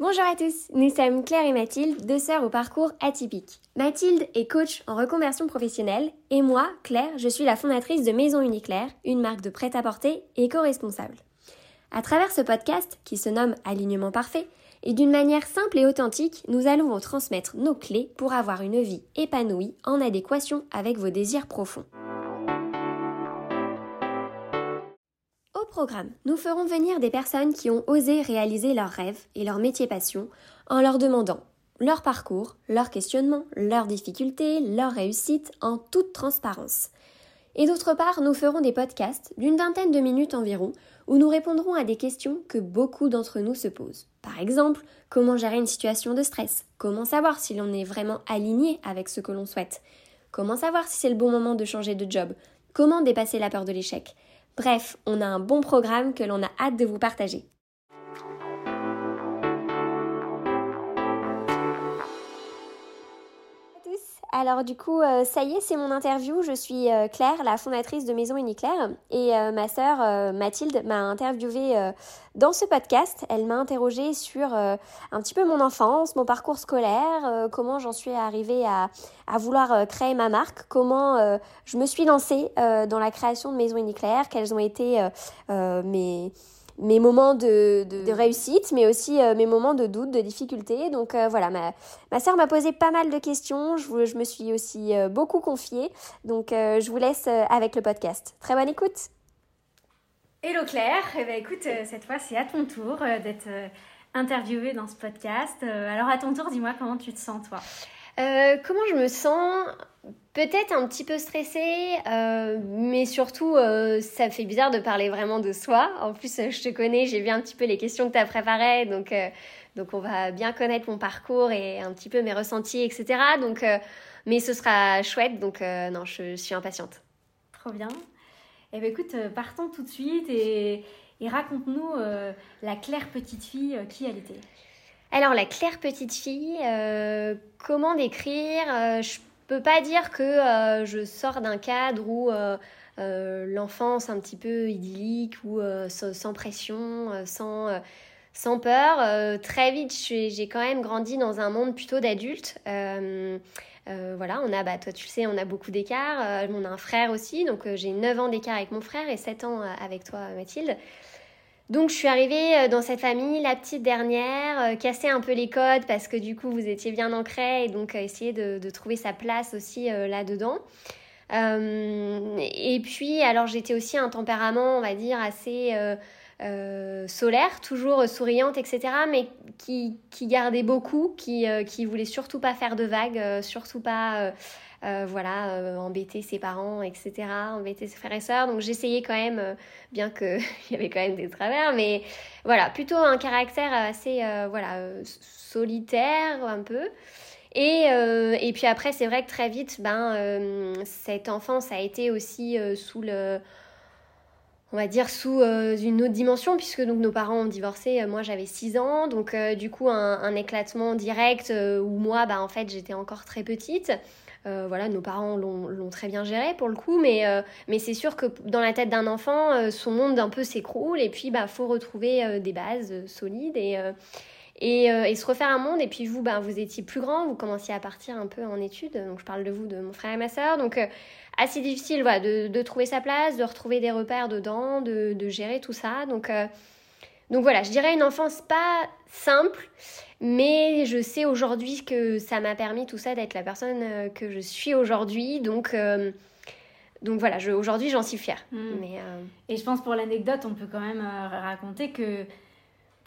Bonjour à tous, nous sommes Claire et Mathilde, deux sœurs au parcours atypique. Mathilde est coach en reconversion professionnelle et moi, Claire, je suis la fondatrice de Maison Uniclaire, une marque de prêt-à-porter éco-responsable. À travers ce podcast, qui se nomme Alignement parfait, et d'une manière simple et authentique, nous allons vous transmettre nos clés pour avoir une vie épanouie en adéquation avec vos désirs profonds. Programme, nous ferons venir des personnes qui ont osé réaliser leurs rêves et leur métier passion en leur demandant leur parcours, leurs questionnements, leurs difficultés, leurs réussites en toute transparence. Et d'autre part, nous ferons des podcasts d'une vingtaine de minutes environ où nous répondrons à des questions que beaucoup d'entre nous se posent. Par exemple, comment gérer une situation de stress? Comment savoir si l'on est vraiment aligné avec ce que l'on souhaite? Comment savoir si c'est le bon moment de changer de job? Comment dépasser la peur de l'échec? Bref, on a un bon programme que l'on a hâte de vous partager. Alors du coup, euh, ça y est, c'est mon interview. Je suis euh, Claire, la fondatrice de Maison Uniclaire, et euh, ma sœur Mathilde m'a interviewée dans ce podcast. Elle m'a interrogée sur un petit peu mon enfance, mon parcours scolaire, comment j'en suis arrivée à, vouloir créer ma marque, comment je me suis lancée dans la création de Maison Uniclaire, quelles ont été mes mes moments de, de, réussite, mais aussi euh, mes moments de doute, de difficulté. Donc euh, voilà, ma, ma sœur m'a posé pas mal de questions. Je, je me suis aussi euh, beaucoup confiée. Donc je vous laisse avec le podcast. Très bonne écoute. Hello Claire, eh ben, écoute, cette fois c'est à ton tour d'être interviewée dans ce podcast. alors à ton tour, dis-moi comment tu te sens toi? Comment je me sens? Peut-être un petit peu stressée, euh, mais surtout, euh, ça fait bizarre de parler vraiment de soi. En plus, je te connais, j'ai vu un petit peu les questions que tu as préparées, donc, euh, donc on va bien connaître mon parcours et un petit peu mes ressentis, etc. Donc, mais ce sera chouette, donc non, je, suis impatiente. Trop bien. Eh bien, écoute, partons tout de suite et, et raconte-nous la Claire petite fille, qui elle était. Alors, la Claire petite fille, comment décrire peux pas dire que euh, je sors d'un cadre où euh, euh, l'enfance un petit peu idyllique ou sans pression, sans, sans peur. très vite, j'ai quand même grandi dans un monde plutôt d'adultes. voilà, on a, bah, toi tu sais, on a beaucoup d'écart. on a un frère aussi, donc j'ai 9 ans d'écart avec mon frère et 7 ans avec toi, Mathilde. Donc je suis arrivée euh, dans cette famille, la petite dernière, euh, casser un peu les codes parce que du coup vous étiez bien ancrée et donc euh, essayer de, trouver sa place aussi là-dedans. et puis alors j'étais aussi un tempérament on va dire assez solaire, toujours souriante, etc. Mais qui, qui gardait beaucoup, qui, qui voulait surtout pas faire de vagues, surtout pas euh, voilà, euh, embêter ses parents, etc., embêter ses frères et sœurs. Donc j'essayais quand même, euh, bien qu'il y avait quand même des travers, mais voilà, plutôt un caractère assez voilà, solitaire un peu. Et, et puis après, c'est vrai que très vite, ben, cette enfance a été aussi sous le on va dire sous une autre dimension puisque donc nos parents ont divorcé moi j'avais 6 ans donc du coup un, éclatement direct où moi bah en fait j'étais encore très petite euh, voilà, nos parents l'ont très bien géré pour le coup, mais, euh, mais c'est sûr que dans la tête d'un enfant, euh, son monde un peu s'écroule et puis bah faut retrouver des bases solides et, et, se refaire un monde. Et puis vous, bah, vous étiez plus grand, vous commenciez à partir un peu en études. Donc je parle de vous, de mon frère et ma soeur. Donc assez difficile voilà, de, de, trouver sa place, de retrouver des repères dedans, de, de gérer tout ça. Donc donc voilà, je dirais une enfance pas simple, mais je sais aujourd'hui que ça m'a permis tout ça d'être la personne euh, que je suis aujourd'hui. Donc, euh, donc voilà, aujourd'hui j'en suis fière. Hmm. Mais, euh, Et je pense pour l'anecdote, on peut quand même raconter que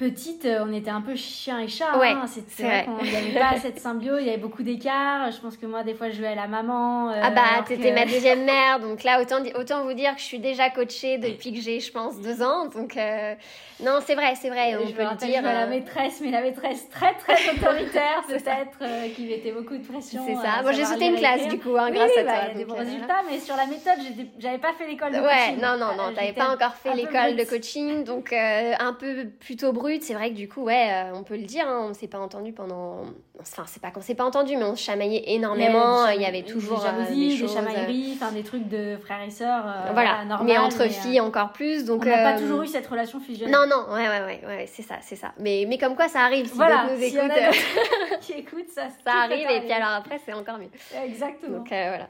petite, euh, on était un peu chien et chat. Ouais, hein. c'est vrai qu'il n'y avait pas cette symbiose, il y avait beaucoup d'écart. Je pense que moi, des fois, je jouais à la maman. Euh, ah bah, t'étais ma deuxième mère, donc là, autant, autant vous dire que je suis déjà coachée depuis que j'ai, je pense, deux ans. Donc, euh, non, c'est vrai, c'est vrai, on peut le dire. la maîtresse, mais la maîtresse très, très autoritaire, peut-être, qui mettait beaucoup de pression. C'est ça. Moi, j'ai sauté une classe, du coup, hein, grâce à bah, toi. Il y a des bons résultats, mais sur la méthode, j'avais pas fait l'école de coaching. Ouais, non, non, non, t'avais pas encore fait l'école de coaching, donc un peu plutôt brut brut. C'est vrai que du coup, ouais, euh, on peut le dire, hein, on s'est pas entendu pendant. Enfin, c'est pas qu'on s'est pas entendu, mais on se chamaillait énormément. Il y, avait toujours des jalousies, des, chamailleries, enfin des trucs de frères et sœurs. voilà, mais entre filles encore plus. Donc, on n'a pas toujours eu cette relation fusionnelle. Non, non, ouais, ouais, ouais, ouais c'est ça, c'est ça. Mais, mais comme quoi, ça arrive. Si voilà, nous si écoute, qui écoute, ça, ça arrive. Et puis alors après, c'est encore mieux. Exactement. Donc voilà.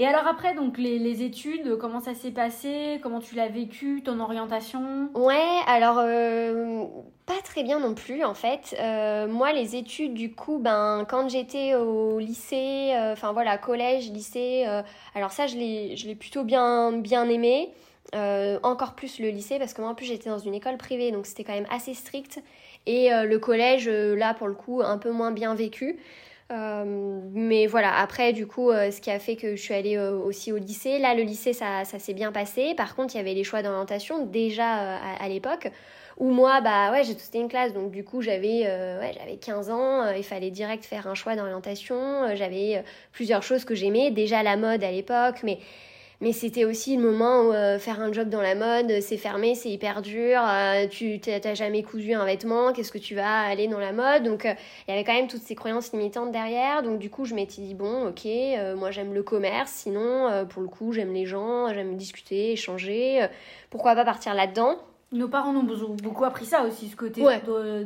Et alors après, donc les, études, comment ça s'est passé? Comment tu l'as vécu Ton orientation? Ouais, alors euh, pas très bien non plus en fait. Euh, moi, les études, du coup, ben, quand j'étais au lycée, euh, enfin voilà, collège, lycée, alors ça, je l'ai plutôt bien, bien aimé. encore plus le lycée parce que moi en plus j'étais dans une école privée donc c'était quand même assez strict et le collège là pour le coup un peu moins bien vécu euh, mais voilà, après, du coup, euh, ce qui a fait que je suis allée euh, aussi au lycée. Là, le lycée, ça, ça s'est bien passé. Par contre, il y avait les choix d'orientation déjà à, l'époque. Où moi, bah ouais, j'ai c'était une classe, donc du coup, j'avais ouais, j'avais 15 ans. il fallait direct faire un choix d'orientation. j'avais plusieurs choses que j'aimais. Déjà la mode à l'époque, mais mais c'était aussi le moment où euh, faire un job dans la mode, c'est fermé, c'est hyper dur, euh, tu t'as jamais cousu un vêtement, qu'est-ce que tu vas aller dans la mode? Donc euh, il y avait quand même toutes ces croyances limitantes derrière. Donc du coup, je m'étais dit, bon, ok, moi j'aime le commerce, sinon pour le coup, j'aime les gens, j'aime discuter, échanger, pourquoi pas partir là-dedans? Nos parents ont beaucoup appris ça aussi, ce côté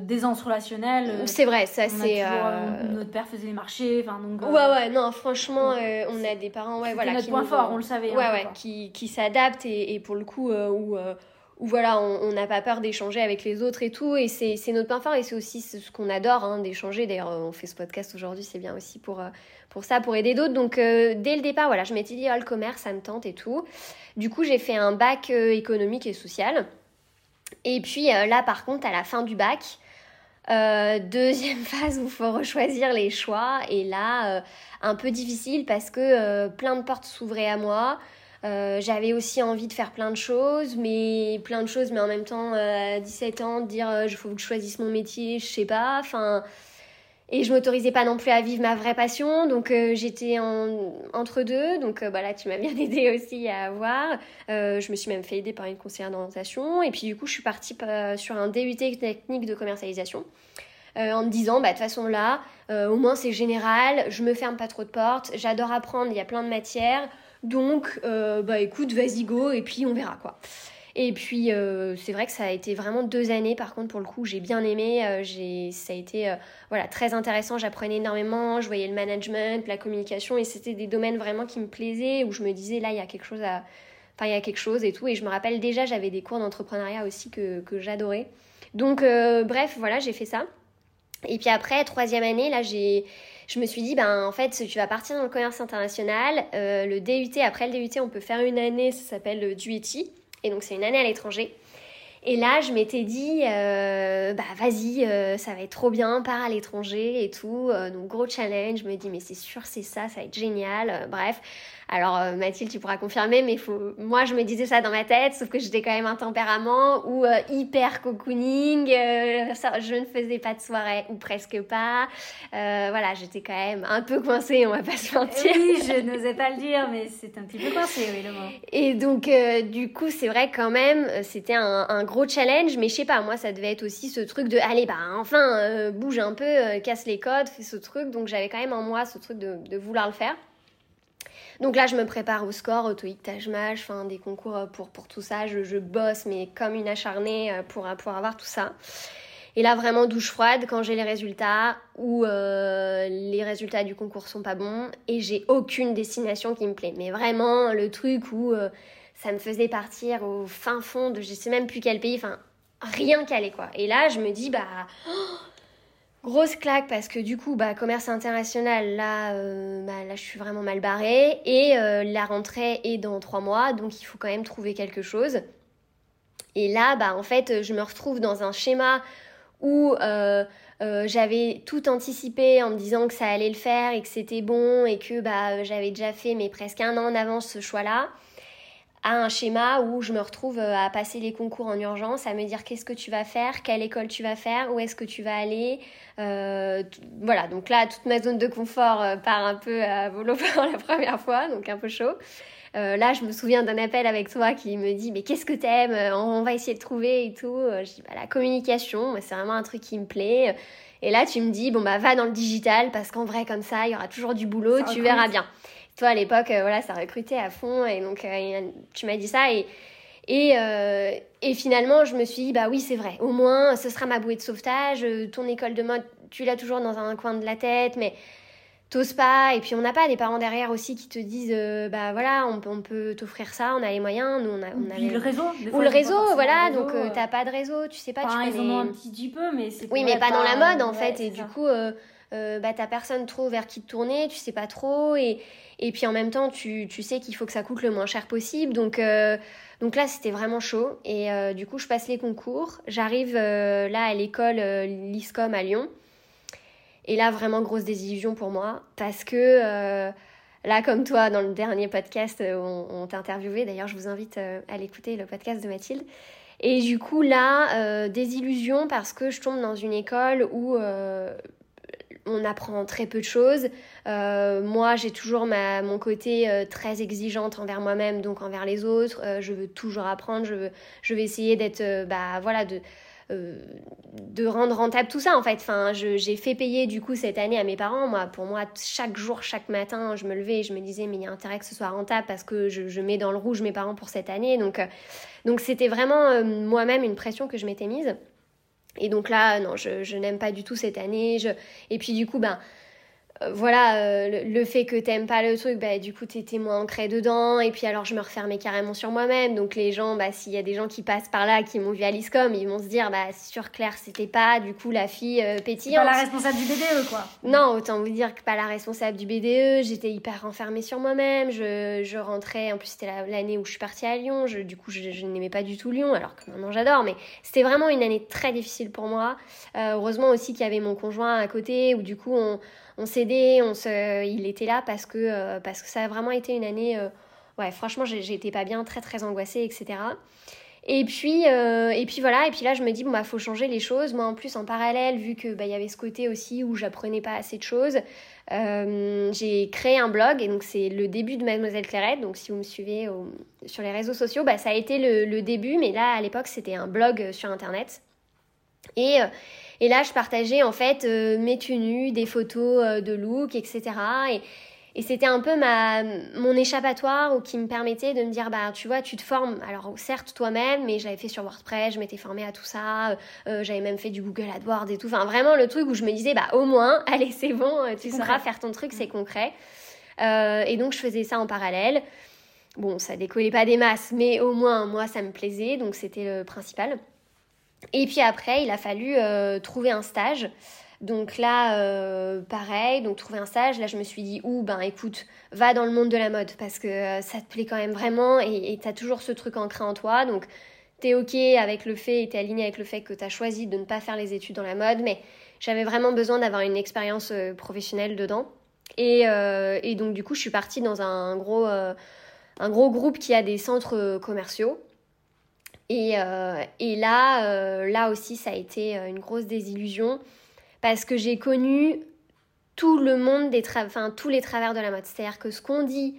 d'aisance relationnelle. Euh, c'est vrai, ça c'est. Euh, euh, notre père faisait les marchés, enfin donc. Ouais, ouais, non, franchement, on a des parents, ouais, voilà. notre point fort, on le savait. Hein, ouais, ouais, qui, qui s'adaptent et, et, pour le coup, où, où, voilà, on n'a pas peur d'échanger avec les autres et tout, et c'est notre point fort et c'est aussi ce qu'on adore, hein, d'échanger. D'ailleurs, on fait ce podcast aujourd'hui, c'est bien aussi pour, pour ça, pour aider d'autres. Donc, dès le départ, voilà, je m'étais dit, oh, le commerce, ça me tente et tout. Du coup, j'ai fait un bac économique et social. Et puis euh, là, par contre, à la fin du bac, euh, deuxième phase où il faut rechoisir les choix. Et là, euh, un peu difficile parce que plein de portes s'ouvraient à moi. J'avais aussi envie de faire plein de choses, mais plein de choses, mais en même temps, à 17 ans, de dire il faut que je choisisse mon métier, je sais pas. Enfin, et je m'autorisais pas non plus à vivre ma vraie passion, donc euh, j'étais en, entre deux. Donc voilà, euh, bah tu m'as bien aidé aussi à voir. Euh, je me suis même fait aider par une conseillère d'orientation. Et puis du coup, je suis partie sur un DUT technique de commercialisation. en me disant, bah, de toute façon là, au moins c'est général, je me ferme pas trop de portes, j'adore apprendre, il y a plein de matières, donc bah écoute, vas-y go, et puis on verra quoi. Et puis, euh, c'est vrai que ça a été vraiment deux années, par contre, pour le coup, j'ai bien aimé. Euh, j'ai, ça a été euh, voilà, très intéressant. J'apprenais énormément. Je voyais le management, la communication, et c'était des domaines vraiment qui me plaisaient, où je me disais, là, il y a quelque chose à. Enfin, il y a quelque chose et tout. Et je me rappelle déjà, j'avais des cours d'entrepreneuriat aussi que, que j'adorais. Donc, bref, voilà, j'ai fait ça. Et puis après, troisième année, là, j'ai je me suis dit, ben en fait, tu vas partir dans le commerce international. le DUT, après le DUT, on peut faire une année, ça s'appelle le DUETI. Et donc c'est une année à l'étranger. Et là, je m'étais dit, euh, bah vas-y, euh, ça va être trop bien, pars à l'étranger et tout. Euh, donc gros challenge, je me dis, mais c'est sûr, c'est ça, ça va être génial. bref, alors euh, Mathilde, tu pourras confirmer, mais faut... moi je me disais ça dans ma tête, sauf que j'étais quand même un tempérament ou euh, hyper cocooning, euh, je ne faisais pas de soirée ou presque pas. voilà, j'étais quand même un peu coincée, on va pas se mentir. Oui, je n'osais pas le dire, mais c'est un petit peu coincé, oui, le mot. Et donc du coup, c'est vrai quand même, c'était un, gros challenge, mais je sais pas, moi ça devait être aussi ce truc de allez bah enfin bouge un peu, casse les codes, fais ce truc. Donc j'avais quand même en moi ce truc de vouloir le faire. Donc là, je me prépare au score, TOEIC, Tajmage, enfin des concours euh, pour, pour tout ça. Je, bosse, mais comme une acharnée euh, pour, pour avoir tout ça. Et là, vraiment douche froide quand j'ai les résultats ou euh, les résultats du concours sont pas bons et j'ai aucune destination qui me plaît. Mais vraiment, le truc où ça me faisait partir au fin fond de je sais même plus quel pays, enfin rien qu'aller quoi. Et là, je me dis, bah. Grosse claque parce que du coup, bah, commerce international, là, euh, bah, là, je suis vraiment mal barrée. Et euh, la rentrée est dans trois mois, donc il faut quand même trouver quelque chose. Et là, bah, en fait, je me retrouve dans un schéma où euh, j'avais tout anticipé en me disant que ça allait le faire et que c'était bon et que bah, j'avais déjà fait, mais presque un an en avance, ce choix-là à un schéma où je me retrouve euh, à passer les concours en urgence, à me dire qu'est-ce que tu vas faire, quelle école tu vas faire, où est-ce que tu vas aller. Euh, voilà, donc là, toute ma zone de confort euh, part un peu à volo pour la première fois, donc un peu chaud. là, je me souviens d'un appel avec toi qui me dit mais qu'est-ce que t'aimes On va essayer de trouver et tout. Je dis bah, la communication, c'est vraiment un truc qui me plaît. Et là, tu me dis bon bah va dans le digital parce qu'en vrai comme ça, il y aura toujours du boulot, tu verras bien. Toi à l'époque, voilà, ça recrutait à fond et donc tu m'as dit ça et et, euh, et, finalement, je me suis dit, bah oui, c'est vrai, au moins, ce sera ma bouée de sauvetage. Euh, ton école de mode, tu l'as toujours dans un coin de la tête, mais t'oses pas. Et puis, on n'a pas des parents derrière aussi qui te disent, euh, bah voilà, on, on peut t'offrir ça, on a les moyens. Nous, on, a, on avait... le réseau. Ou le réseau, voilà. donc, t'as pas de réseau, tu sais pas. Enfin, tu ils en ont un petit peu, mais c'est Oui, mais pas, dans la mode, en fait. Et du coup, bah, t'as personne trop vers qui te tourner, tu sais pas trop. Et, et puis, en même temps, tu, tu sais qu'il faut que ça coûte le moins cher possible. Donc, donc là, c'était vraiment chaud. Et euh, du coup, je passe les concours. J'arrive euh, là à l'école euh, l'ISCOM à Lyon. Et là, vraiment grosse désillusion pour moi. Parce que là, comme toi, dans le dernier podcast, on, on t'a interviewé. D'ailleurs, je vous invite à l'écouter, le podcast de Mathilde. Et du coup, là, désillusion parce que je tombe dans une école où on apprend très peu de choses. Euh, moi, j'ai toujours ma, mon côté euh, très exigeante envers moi-même, donc envers les autres. Euh, je veux toujours apprendre. Je, veux, je vais essayer d'être, bah voilà, de de rendre rentable tout ça en fait. Enfin, j'ai fait payer du coup cette année à mes parents. Moi, pour moi, chaque jour, chaque matin, je me levais et je me disais mais il y a intérêt que ce soit rentable parce que je, je mets dans le rouge mes parents pour cette année. Donc, donc c'était vraiment moi-même une pression que je m'étais mise. Et donc là, non, je, je n'aime pas du tout cette année. Et puis du coup, ben, voilà, euh, le, fait que t'aimes pas le truc, bah, du coup, t'étais moins ancré dedans. Et puis alors, je me refermais carrément sur moi-même. Donc les gens, bah, s'il y a des gens qui passent par là, qui m'ont vu à l'ISCOM, ils vont se dire, bah, sur Claire, c'était pas, du coup, la fille euh, pétillante. Pas la responsable du BDE, quoi. Non, autant vous dire que pas la responsable du BDE. J'étais hyper renfermée sur moi-même. Je, je rentrais, en plus, c'était l'année où je suis partie à Lyon. Je, du coup, je, n'aimais pas du tout Lyon, alors que maintenant j'adore. Mais c'était vraiment une année très difficile pour moi. heureusement aussi qu'il y avait mon conjoint à côté, où du coup, on on s'aidait, on se, il était là parce que, euh, parce que ça a vraiment été une année, euh, ouais, franchement, j'étais pas bien, très très angoissée, etc. Et puis, euh, et puis voilà, et puis là je me dis, bon bah faut changer les choses. Moi en plus en parallèle, vu que bah, y avait ce côté aussi où j'apprenais pas assez de choses, j'ai créé un blog et donc c'est le début de Mademoiselle Clairette. Donc si vous me suivez sur les réseaux sociaux, bah, ça a été le, le début, mais là à l'époque c'était un blog sur internet. Et, et là, je partageais en fait euh, mes tenues, des photos euh, de look, etc. Et, et c'était un peu ma, mon échappatoire ou qui me permettait de me dire, bah, tu vois, tu te formes. Alors, certes, toi-même, mais j'avais fait sur WordPress, je m'étais formée à tout ça. Euh, j'avais même fait du Google AdWords et tout. Enfin, vraiment, le truc où je me disais, bah, au moins, allez, c'est bon, tu sauras faire ton truc, c'est concret. et donc, je faisais ça en parallèle. Bon, ça décollait pas des masses, mais au moins, moi, ça me plaisait. Donc, c'était le principal. Et puis après, il a fallu euh, trouver un stage. Donc là, euh, pareil, donc trouver un stage. Là, je me suis dit, ou ben écoute, va dans le monde de la mode parce que euh, ça te plaît quand même vraiment et tu as toujours ce truc ancré en toi. Donc t'es ok avec le fait et t'es aligné avec le fait que t'as choisi de ne pas faire les études dans la mode, mais j'avais vraiment besoin d'avoir une expérience professionnelle dedans. Et, et, donc du coup, je suis partie dans un gros, un gros groupe qui a des centres commerciaux. Et, euh, et là, euh, là aussi, ça a été euh, une grosse désillusion parce que j'ai connu tout le monde des enfin tous les travers de la mode. C'est-à-dire que ce qu'on dit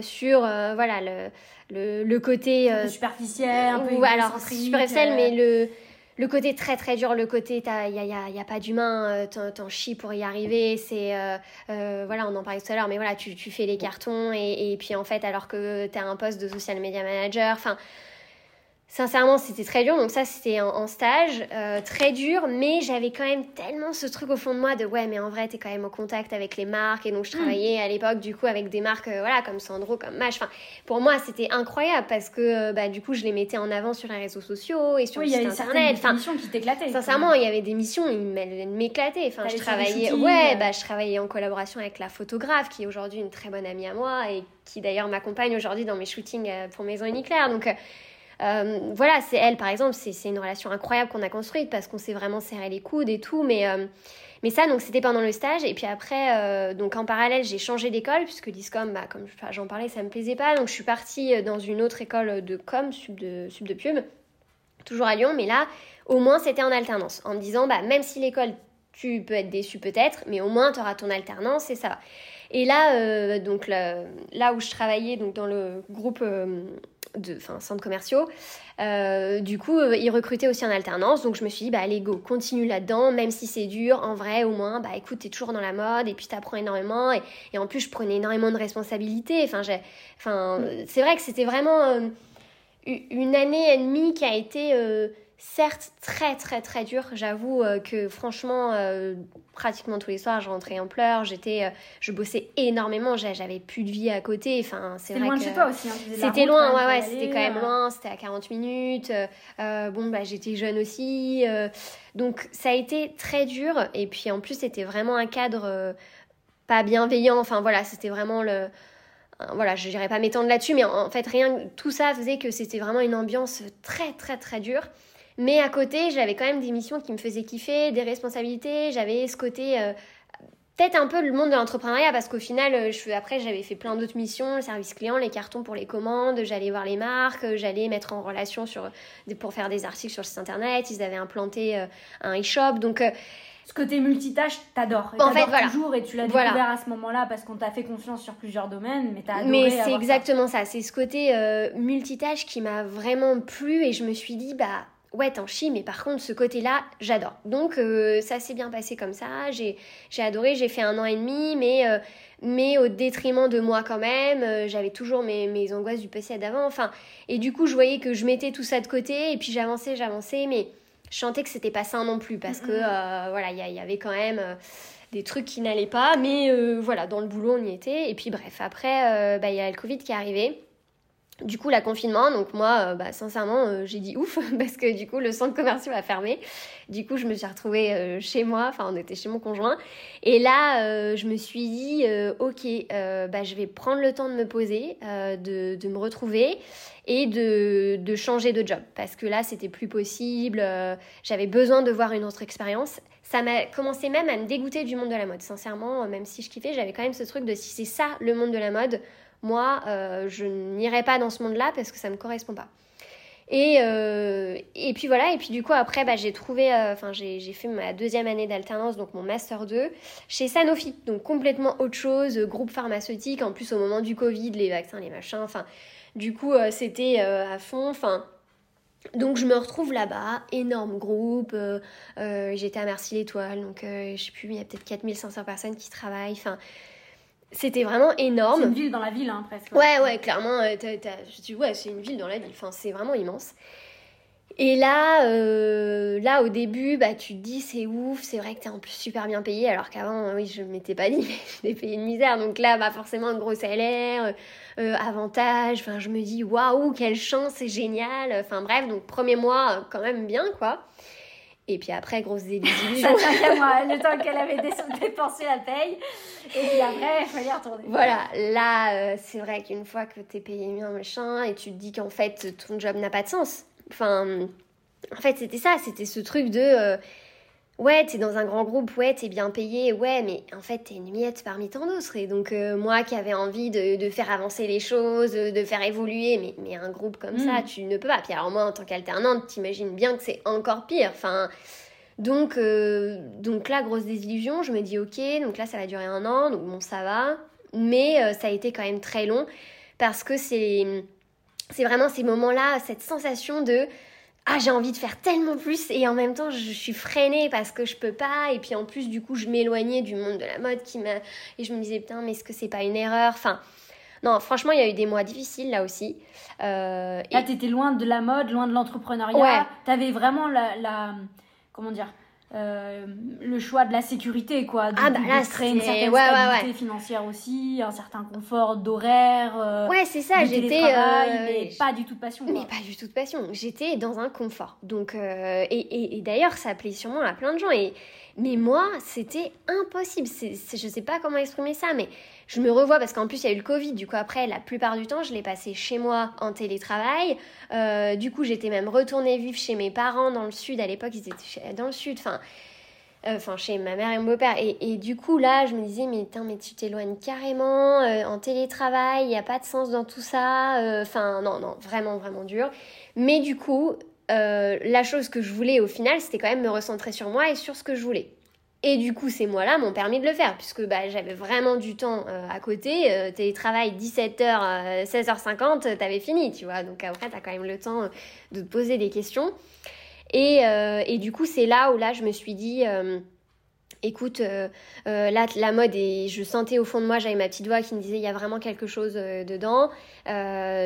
sur voilà le, le, le côté superficiel, un peu ou, alors superficiel, mais le le côté très très dur, le côté il n'y a, y a, y a, pas d'humain, t'en chies pour y arriver, c'est voilà on en parlait tout à l'heure, mais voilà tu, tu fais les cartons et, et puis en fait alors que tu as un poste de social media manager, enfin Sincèrement, c'était très dur. Donc ça, c'était en, stage, euh, très dur. Mais j'avais quand même tellement ce truc au fond de moi de ouais, mais en vrai, t'es quand même en contact avec les marques. Et donc, je hmm. travaillais à l'époque, du coup, avec des marques, euh, voilà, comme Sandro, comme Mash. Enfin, pour moi, c'était incroyable parce que, euh, bah, du coup, je les mettais en avant sur les réseaux sociaux et sur le site internet. Enfin, missions qui t'éclataient. Sincèrement, il y avait des missions, ils m'éclataient. Enfin, je travaillais, ouais, bah, je travaillais en collaboration avec la photographe qui est aujourd'hui une très bonne amie à moi et qui d'ailleurs m'accompagne aujourd'hui dans mes shootings pour Maison Uniclair. Donc, euh, voilà, c'est elle par exemple, c'est une relation incroyable qu'on a construite parce qu'on s'est vraiment serré les coudes et tout, mais, euh, mais ça, donc c'était pendant le stage. Et puis après, euh, donc en parallèle, j'ai changé d'école puisque l'ISCOM, bah, comme j'en parlais, ça me plaisait pas. Donc je suis partie dans une autre école de com, sub de, sub de pub, toujours à Lyon, mais là, au moins c'était en alternance, en me disant, bah, même si l'école tu peux être déçu peut-être, mais au moins tu auras ton alternance et ça va. Et là, euh, donc là, où je travaillais, donc dans le groupe euh, de enfin, centres commerciaux, euh, du coup, ils recrutaient aussi en alternance. Donc je me suis dit, bah allez, go, continue là-dedans, même si c'est dur, en vrai, au moins, bah écoute, t'es toujours dans la mode et puis t'apprends énormément. Et, et, en plus, je prenais énormément de responsabilités. Enfin, enfin c'est vrai que c'était vraiment une année et demie qui a été certes très très très dur. J'avoue euh, que franchement, euh, pratiquement tous les soirs, je rentrais en pleurs. J'étais, euh, je bossais énormément. J'avais plus de vie à côté. Enfin, c'est loin de chez toi aussi. Hein, c'était loin, ouais, ouais. C'était quand même loin. C'était à 40 minutes. bon, bah, j'étais jeune aussi. donc, ça a été très dur. Et puis, en plus, c'était vraiment un cadre pas bienveillant. Enfin, voilà, c'était vraiment le voilà, je n'irai pas m'étendre là-dessus, mais en, fait, rien, tout ça faisait que c'était vraiment une ambiance très, très, très dure. Mais à côté, j'avais quand même des missions qui me faisaient kiffer, des responsabilités. J'avais ce côté, euh, peut-être un peu le monde de l'entrepreneuriat, parce qu'au final, euh, je, après, j'avais fait plein d'autres missions, le service client, les cartons pour les commandes, j'allais voir les marques, euh, j'allais mettre en relation sur, pour faire des articles sur le site internet. Ils avaient implanté un e-shop. Donc, ce côté multitâche, t'adores. En fait, voilà. toujours et tu l'as découvert à ce moment-là parce qu'on t'a fait confiance sur plusieurs domaines, mais t'as adoré. Mais c'est exactement ça. C'est ce côté multitâche qui m'a vraiment plu et je me suis dit, bah ouais, t'en chies, mais par contre, ce côté-là, j'adore. Donc, euh, ça s'est bien passé comme ça. J'ai, adoré, j'ai fait un an et demi, mais, euh, mais au détriment de moi quand même. Euh, j'avais toujours mes, mes angoisses du passé d'avant. Enfin, et du coup, je voyais que je mettais tout ça de côté, et puis j'avançais, j'avançais, mais je sentais que c'était pas ça non plus, parce que, voilà, il y, avait quand même des trucs qui n'allaient pas, mais voilà, dans le boulot, on y était. Et puis, bref, après, bah, il y a le Covid qui est arrivé. Du coup, la confinement, donc moi, euh, bah, sincèrement, euh, j'ai dit ouf, parce que du coup, le centre commercial a fermé. Du coup, je me suis retrouvée euh, chez moi, enfin, on était chez mon conjoint. Et là, je me suis dit, ok, bah, je vais prendre le temps de me poser, de, de, me retrouver et de, de, changer de job. Parce que là, c'était plus possible, j'avais besoin de voir une autre expérience. Ça m'a commencé même à me dégoûter du monde de la mode. Sincèrement, même si je kiffais, j'avais quand même ce truc de si c'est ça le monde de la mode, moi, euh, je n'irai pas dans ce monde-là parce que ça ne me correspond pas. Et, euh, et puis voilà, et puis du coup après bah, j'ai trouvé, euh, enfin j'ai fait ma deuxième année d'alternance, donc mon master 2, chez Sanofi, donc complètement autre chose, groupe pharmaceutique, en plus au moment du Covid, les vaccins, les machins, enfin du coup c'était à fond, enfin. Donc je me retrouve là-bas, énorme groupe, j'étais à Merci l'Étoile, donc je sais plus, il y a peut-être 4500 personnes qui travaillent, enfin c'était vraiment énorme. C'est une ville dans la ville, hein, presque. Ouais, ouais, clairement. Euh, je dis, ouais, c'est une ville dans la ville. Enfin, c'est vraiment immense. Et là, euh, là au début, bah, tu te dis c'est ouf, c'est vrai que t'es en plus super bien payé, alors qu'avant, oui, je m'étais pas dit, mais je payé une misère. Donc là, bah, forcément, un gros salaire, euh, avantage. Enfin, je me dis waouh, quelle chance, c'est génial. Enfin bref, donc premier mois, quand même bien, quoi. Et puis après, grosse désillusion. ça tient qu'à moi, le temps qu'elle avait dépensé la paye. Et puis après, il fallait retourner. Voilà, là, euh, c'est vrai qu'une fois que t'es payé bien, machin, et tu te dis qu'en fait, ton job n'a pas de sens. Enfin, en fait, c'était ça, c'était ce truc de. Euh, ouais, t'es dans un grand groupe, ouais, t'es bien payé, ouais, mais en fait, t'es une miette parmi tant d'autres. Et donc, euh, moi qui avais envie de, de, faire avancer les choses, de faire évoluer, mais, mais un groupe comme ça, mm. tu ne peux pas. Puis alors, moi, en tant qu'alternante, t'imagines bien que c'est encore pire. Enfin. Donc, euh, donc là, grosse désillusion, je me dis ok, donc là ça va durer un an, donc bon ça va, mais euh, ça a été quand même très long parce que c'est c'est vraiment ces moments-là, cette sensation de ah j'ai envie de faire tellement plus et en même temps je suis freinée parce que je peux pas. Et puis en plus du coup je m'éloignais du monde de la mode qui m'a et je me disais putain mais est-ce que c'est pas une erreur? Enfin non franchement il y a eu des mois difficiles là aussi. Euh, là t'étais loin de la mode loin de l'entrepreneuriat. Ouais. t'avais vraiment la, la comment dire euh, le choix de la sécurité, quoi. De, ah bah là, créer une certaine stabilité financière aussi, un certain confort d'horaire. Euh, ouais, c'est ça, j'étais. Euh, mais pas du tout de passion. Mais pas du tout de passion. J'étais dans un confort. Donc, et, et, et d'ailleurs, ça plaît sûrement à plein de gens. Et, mais moi, c'était impossible. C'est, je sais pas comment exprimer ça, mais je me revois parce qu'en plus il y a eu le Covid, du coup après la plupart du temps je l'ai passé chez moi en télétravail. Euh, du coup j'étais même retournée vivre chez mes parents dans le sud, à l'époque ils étaient dans le sud, enfin euh, enfin chez ma mère et mon beau-père. Et, du coup là je me disais mais, mais tu t'éloignes carrément euh, en télétravail, il n'y a pas de sens dans tout ça. Enfin non, non, vraiment, vraiment dur. Mais du coup la chose que je voulais au final c'était quand même me recentrer sur moi et sur ce que je voulais. Et du coup, ces mois-là m'ont permis de le faire, puisque bah, j'avais vraiment du temps euh, à côté. Euh, télétravail 17h, 16h50, t'avais fini, tu vois. Donc après, t'as quand même le temps de te poser des questions. Et, et du coup, c'est là où là, je me suis dit écoute, euh, euh, là, la mode, et je sentais au fond de moi, j'avais ma petite voix qui me disait, il y a vraiment quelque chose euh, dedans.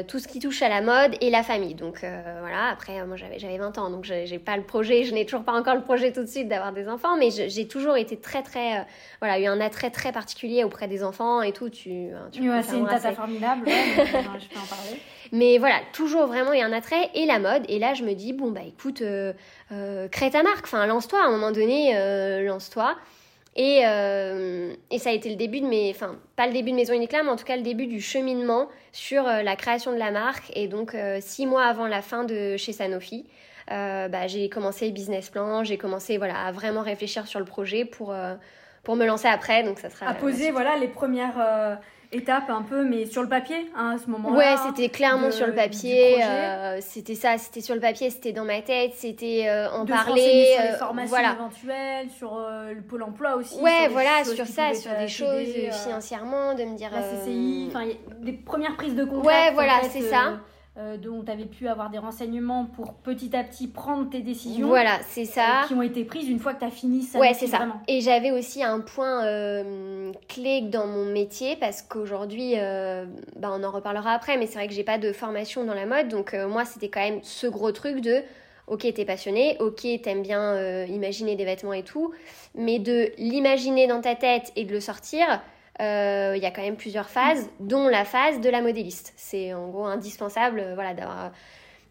tout ce qui touche à la mode et la famille. Donc voilà, après, moi, j'avais, j'avais 20 ans, donc j'ai pas le projet, je n'ai toujours pas encore le projet tout de suite d'avoir des enfants, mais j'ai toujours été très, très, voilà, eu un attrait très particulier auprès des enfants et tout. Tu, hein, tu c'est une tata formidable, je peux en parler. Mais voilà, toujours vraiment il y a un attrait et la mode. Et là, je me dis, bon, bah écoute, euh, euh, crée ta marque, enfin, lance-toi à un moment donné, euh, lance-toi. Et, et, ça a été le début de mes, enfin, pas le début de Maison Unique là, mais en tout cas le début du cheminement sur la création de la marque. Et donc, six mois avant la fin de chez Sanofi, bah, j'ai commencé business plan, j'ai commencé voilà, à vraiment réfléchir sur le projet pour, pour me lancer après. Donc, ça sera. À poser voilà, les premières étape un peu, mais sur le papier hein, à ce moment-là. Ouais, c'était clairement sur le papier. Euh, c'était ça, c'était sur le papier, c'était dans ma tête, c'était euh, en parler. sur les euh, formations voilà. éventuelles, sur le pôle emploi aussi. Ouais, voilà, sur ça, sur des choses financièrement, de me dire. La CCI, enfin, des premières prises de contact. Ouais, voilà, c'est ça. Euh, dont tu avais pu avoir des renseignements pour petit à petit prendre tes décisions. Voilà, c'est ça. qui ont été prises une fois que tu as fini ça. Ouais, c'est ça. Et j'avais aussi un point euh, clé dans mon métier parce qu'aujourd'hui, euh, bah, on en reparlera après, mais c'est vrai que j'ai pas de formation dans la mode. Donc moi, c'était quand même ce gros truc de ok, t'es passionné, ok, t'aimes bien imaginer des vêtements et tout, mais de l'imaginer dans ta tête et de le sortir, euh, il y a quand même plusieurs phases, dont la phase de la modéliste. C'est en gros indispensable, euh, voilà, d'avoir.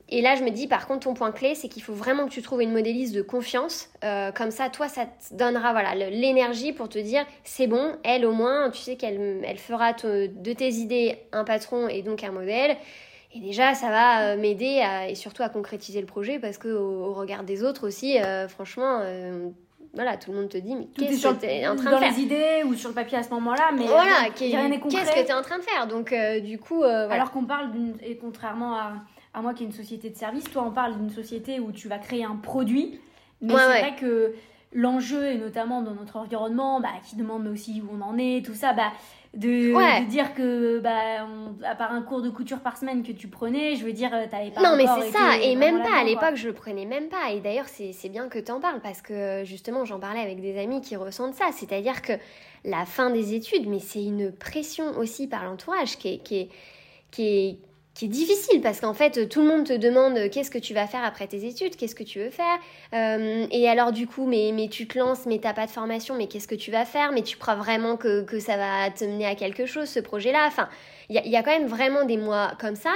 Et là, je me dis, par contre, ton point clé, c'est qu'il faut vraiment que tu trouves une modéliste de confiance. Euh, comme ça, toi, ça te donnera voilà l'énergie pour te dire, c'est bon, elle au moins, tu sais qu'elle elle fera de tes idées un patron et donc un modèle. Et déjà, ça va m'aider et surtout à concrétiser le projet parce que au, regard des autres aussi, franchement, voilà, tout le monde te dit, mais qu'est-ce que tu es en train de faire Dans les idées ou sur le papier à ce moment-là, mais voilà, qu'est-ce que tu es en train de faire Donc, euh, du coup. Euh, Alors qu'on parle d'une. Et contrairement à, à moi qui est une société de service, toi, on parle d'une société où tu vas créer un produit. Mais c'est vrai que l'enjeu, et notamment dans notre environnement, bah, qui demande aussi où on en est, tout ça, bah, de, dire que bah à part un cours de couture par semaine que tu prenais je veux dire euh, t'avais pas non mais c'est ça et même pas à l'époque je le prenais même pas et d'ailleurs c'est bien que tu en parles parce que justement j'en parlais avec des amis qui ressentent ça c'est à dire que la fin des études mais c'est une pression aussi par l'entourage qui est, qui est, qui est qui est difficile parce qu'en fait tout le monde te demande qu'est-ce que tu vas faire après tes études, qu'est-ce que tu veux faire? Euh, et alors du coup mais, mais tu te lances mais t'as pas de formation mais qu'est-ce que tu vas faire? Mais tu crois vraiment que, que ça va te mener à quelque chose ce projet là enfin il y a, quand même vraiment des mois comme ça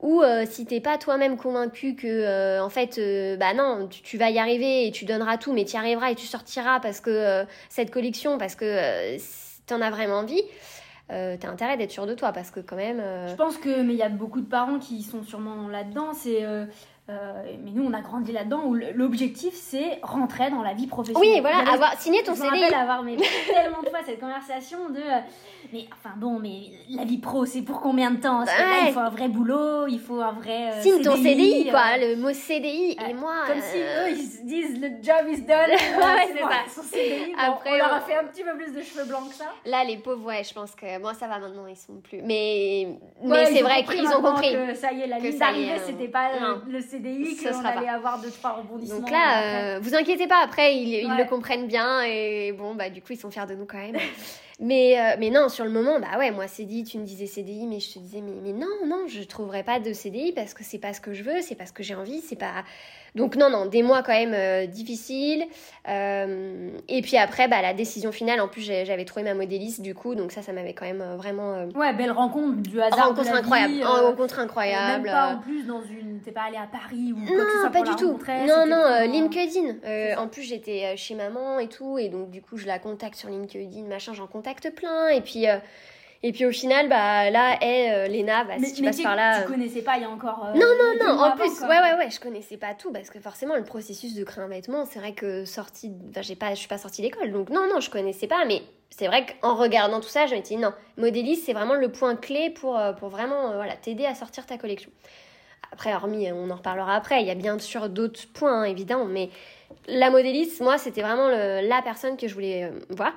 où euh, si t'es pas toi-même convaincu que euh, en fait bah non tu, vas y arriver et tu donneras tout mais tu y arriveras et tu sortiras parce que cette collection parce que t'en as vraiment envie euh, t'as intérêt d'être sûr de toi parce que quand même. Euh, Je pense que, mais il y a beaucoup de parents qui sont sûrement là-dedans. C'est euh, mais nous, on a grandi là-dedans où l'objectif, c'est rentrer dans la vie professionnelle. Oui, voilà, avoir signé ton CDI. Je me rappelle avoir mais, tellement de fois cette conversation de euh, mais enfin bon, mais la vie pro, c'est pour combien de temps? Parce que là, il faut un vrai boulot, il faut un vrai euh, Signe ton CDI, quoi, le mot CDI. et moi, comme si eux, ils se disent le job is done. ouais, c'est ça. Son CDI, Après, on leur a fait un petit peu plus de cheveux blancs que ça. Là, les pauvres, ouais, je pense que moi, ça va maintenant, ils sont plus. Mais mais c'est vrai qu'ils ont compris que ça y est, la ligne d'arrivée, c'était pas le CDI qu'on allait avoir deux trois rebondissements. Donc là, euh, vous inquiétez pas, après ils, ils le comprennent bien et bon bah du coup ils sont fiers de nous quand même. mais euh, mais non, sur le moment, bah ouais, moi CDI, tu me disais CDI, mais je te disais mais, mais non non, je trouverai pas de CDI parce que c'est pas ce que je veux, c'est pas ce que j'ai envie, c'est pas donc non, non, des mois quand même euh, difficiles. Euh, et puis après, bah, la décision finale, en plus j'avais trouvé ma modéliste du coup, donc ça, ça m'avait quand même euh, vraiment... Ouais, belle rencontre du hasard. Rencontre incroyable. rencontre incroyable. Même pas en plus dans une... T'es pas allée à Paris ou quoi Non, que ce soit pas du tout. Non, non, LinkedIn. en plus j'étais chez maman et tout, et donc du coup je la contacte sur LinkedIn, machin, j'en contacte plein. Et puis... Et puis au final, bah là, est euh, Léna, bah, si tu passes par là. Tu euh, connaissais pas il y a encore. Euh, non, non, non, en plus, ouais, ouais, ouais, je connaissais pas tout parce que forcément, le processus de créer un vêtement, c'est vrai que sortie. Enfin, j'ai pas, je suis pas sortie d'école, donc non, non, je connaissais pas, mais c'est vrai qu'en regardant tout ça, je me dit non, modéliste, c'est vraiment le point clé pour, pour vraiment voilà, t'aider à sortir ta collection. Après, hormis, on en reparlera après, il y a bien sûr d'autres points, hein, évidemment, mais la modéliste, moi, c'était vraiment la personne que je voulais voir.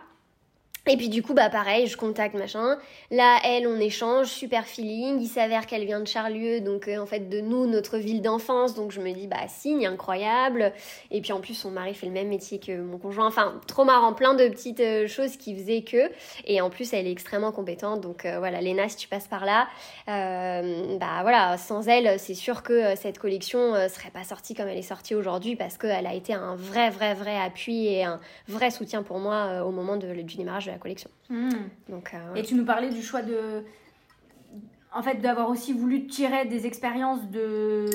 Et puis du coup, bah pareil, je contacte machin. Là, elle, on échange, super feeling. Il s'avère qu'elle vient de Charlieu, donc euh, en fait de nous, notre ville d'enfance. Donc je me dis, bah signe, incroyable. Et puis en plus, son mari fait le même métier que mon conjoint. Enfin, trop marrant, plein de petites euh, choses qui faisaient que. Et en plus, elle est extrêmement compétente. Donc euh, voilà, Léna, si tu passes par là, bah voilà, sans elle, c'est sûr que cette collection serait pas sortie comme elle est sortie aujourd'hui parce qu'elle a été un vrai, vrai, vrai appui et un vrai soutien pour moi au moment du démarrage collection. Hmm. Donc, euh, Et tu nous parlais du choix de. En fait, d'avoir aussi voulu tirer des expériences de.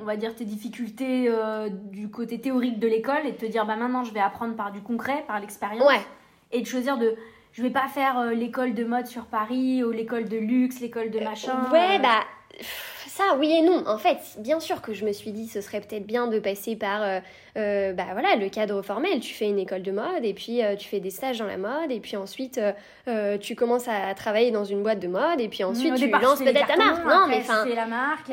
On va dire tes difficultés euh, du côté théorique de l'école et de te dire bah maintenant je vais apprendre par du concret, par l'expérience. Ouais. Et de choisir de je vais pas faire euh, l'école de mode sur Paris ou l'école de luxe, l'école de machin. ouais, bah ça, oui et non. En fait, bien sûr que je me suis dit ce serait peut-être bien de passer par euh, euh, bah voilà, le cadre formel. Tu fais une école de mode et puis euh, tu fais des stages dans la mode et puis ensuite tu commences à travailler dans une boîte de mode et puis ensuite tu lances peut-être ta marque. Non, mais enfin. la marque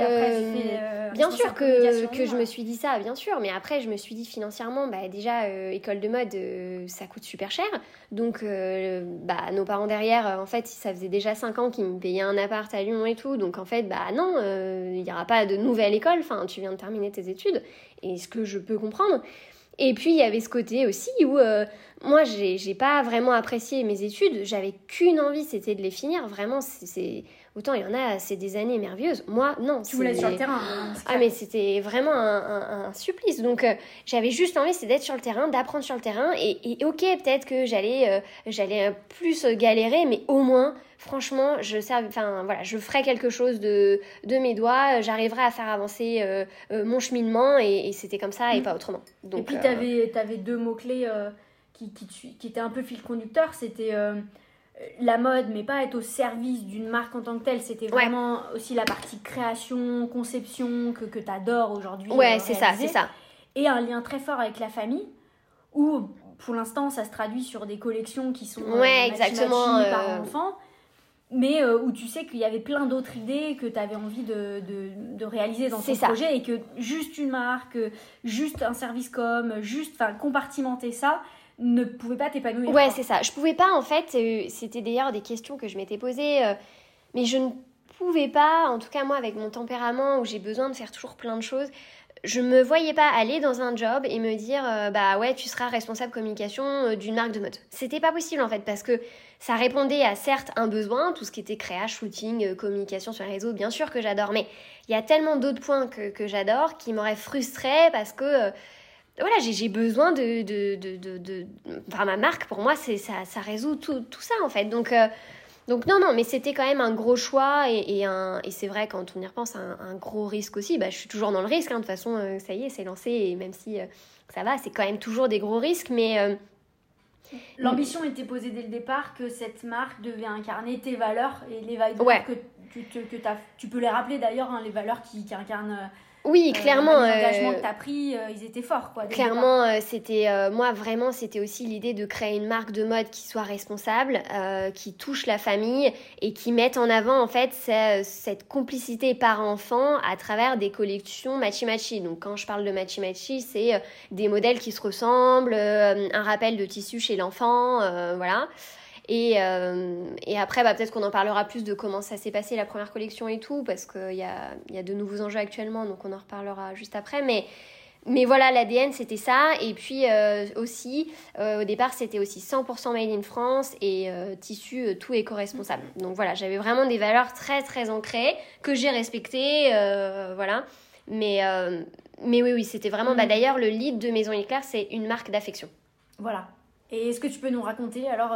bien sûr que, que je me suis dit ça, bien sûr. Mais après, je me suis dit financièrement, bah déjà, école de mode, ça coûte super cher. Donc, bah, nos parents derrière, en fait, ça faisait déjà 5 ans qu'ils me payaient un appart à Lyon et tout. Donc, en fait, bah non il n'y aura pas de nouvelle école, enfin tu viens de terminer tes études, et ce que je peux comprendre. Et puis il y avait ce côté aussi où euh, moi j'ai pas vraiment apprécié mes études, j'avais qu'une envie, c'était de les finir. Vraiment, c'est autant il y en a, c'est des années merveilleuses. Moi, non. Tu voulais sur le terrain. Hein, ah mais c'était vraiment un, supplice. Donc euh, j'avais juste envie, c'est d'être sur le terrain, d'apprendre sur le terrain. Et, ok, peut-être que j'allais euh, j'allais plus galérer, mais au moins franchement, je, enfin, voilà, je ferai quelque chose de, de mes doigts, j'arriverai à faire avancer euh, euh, mon cheminement et, c'était comme ça et mm. pas autrement. Donc, et puis, tu avais, avais, deux mots-clés euh, qui, qui, qui, étaient un peu fil conducteur c'était la mode, mais pas être au service d'une marque en tant que telle. C'était vraiment aussi la partie création, conception que, que tu adores aujourd'hui. Ouais, c'est ça, c'est ça. Et un lien très fort avec la famille, où pour l'instant ça se traduit sur des collections qui sont ouais, exactement, par enfant mais euh, où tu sais qu'il y avait plein d'autres idées que tu avais envie de, de, de réaliser dans ce projet et que juste une marque, juste un service com, juste compartimenter ça ne pouvait pas t'épanouir. Ouais, c'est ça. Je pouvais pas en fait, euh, c'était d'ailleurs des questions que je m'étais posées, euh, mais je ne pouvais pas, en tout cas moi avec mon tempérament où j'ai besoin de faire toujours plein de choses, je me voyais pas aller dans un job et me dire bah ouais tu seras responsable communication d'une marque de mode. C'était pas possible en fait parce que ça répondait à certes un besoin, tout ce qui était créa, shooting, euh, communication sur les réseaux, bien sûr que j'adore, mais il y a tellement d'autres points que, j'adore qui m'auraient frustré parce que euh, voilà, j'ai besoin de, de, Enfin, ma marque, pour moi, c'est ça, ça résout tout, tout, ça en fait. Donc, euh, donc non, non, mais c'était quand même un gros choix et, et, et c'est vrai, quand on y repense, un, un gros risque aussi. Bah, je suis toujours dans le risque, hein, de toute façon, ça y est, c'est lancé et même si ça va, c'est quand même toujours des gros risques, mais L'ambition était posée dès le départ que cette marque devait incarner tes valeurs et les valeurs que, tu, que tu peux les rappeler d'ailleurs, hein, les valeurs qui, qui incarnent euh, oui, euh, clairement. les engagements euh, que tu as pris, euh, ils étaient forts. Quoi, clairement, c'était. moi, vraiment, c'était aussi l'idée de créer une marque de mode qui soit responsable, qui touche la famille et qui mette en avant, en fait, cette complicité par enfant à travers des collections matchy-matchy. Donc, quand je parle de matchy-matchy, c'est des modèles qui se ressemblent, un rappel de tissu chez l'enfant, voilà. Et, euh, et après, bah, peut-être qu'on en parlera plus de comment ça s'est passé la première collection et tout, parce qu'il y a, y a de nouveaux enjeux actuellement, donc on en reparlera juste après. Mais, mais voilà, l'ADN, c'était ça. Et puis euh, aussi, euh, au départ, c'était aussi 100% made in France et tissu tout éco-responsable. Donc voilà, j'avais vraiment des valeurs très, très ancrées que j'ai respectées. voilà. Mais, mais oui, oui, c'était vraiment. Bah, mm. D'ailleurs, le lead de Maison Éclair, c'est une marque d'affection. Voilà. Et est-ce que tu peux nous raconter alors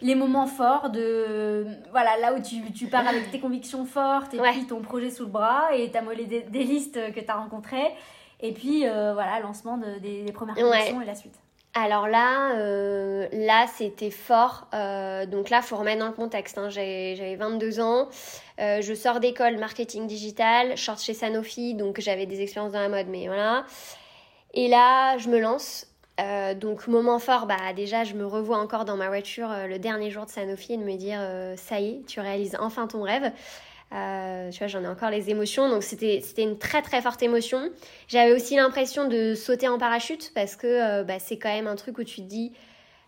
les moments forts de voilà là où tu, tu pars avec tes convictions fortes et puis ton projet sous le bras et t'as molé des, des, listes que tu as rencontrées et puis euh, voilà lancement de, des, premières collections et la suite alors là, euh, là c'était fort. Euh, donc là, faut remettre dans le contexte. Hein. J'avais 22 ans. je sors d'école marketing digital. Je sors chez Sanofi, donc j'avais des expériences dans la mode, mais voilà. Et là, je me lance. Euh, donc moment fort, bah déjà je me revois encore dans ma voiture euh, le dernier jour de Sanofi et de me dire euh, ça y est, tu réalises enfin ton rêve. Tu vois, j'en ai encore les émotions. Donc, c'était une très, très forte émotion. J'avais aussi l'impression de sauter en parachute parce que bah, c'est quand même un truc où tu te dis,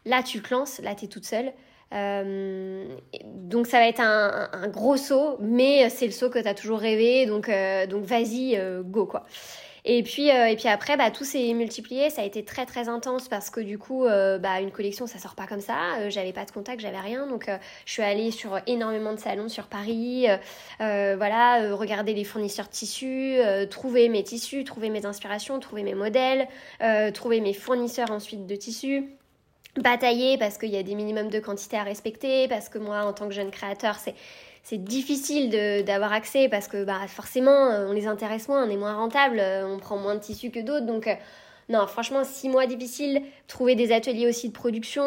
là, tu te lances, là, tu es toute seule. Donc ça va être un, un, gros saut, mais c'est le saut que tu as toujours rêvé, donc, donc vas-y, go quoi. Et puis, euh, et puis après, bah, tout s'est multiplié. Ça a été très très intense parce que du coup, euh, bah, une collection, ça sort pas comme ça. Euh, j'avais pas de contact, j'avais rien. Donc, je suis allée sur énormément de salons sur Paris. voilà, regarder les fournisseurs de tissus, trouver mes tissus, trouver mes inspirations, trouver mes modèles, trouver mes fournisseurs ensuite de tissus batailler parce qu'il y a des minimums de quantité à respecter, parce que moi, en tant que jeune créateur, c'est c'est difficile d'avoir accès parce que bah, forcément, euh, on les intéresse moins, on est moins rentable, euh, on prend moins de tissus que d'autres. Donc, euh, non, franchement, six mois difficiles. Trouver des ateliers aussi de production.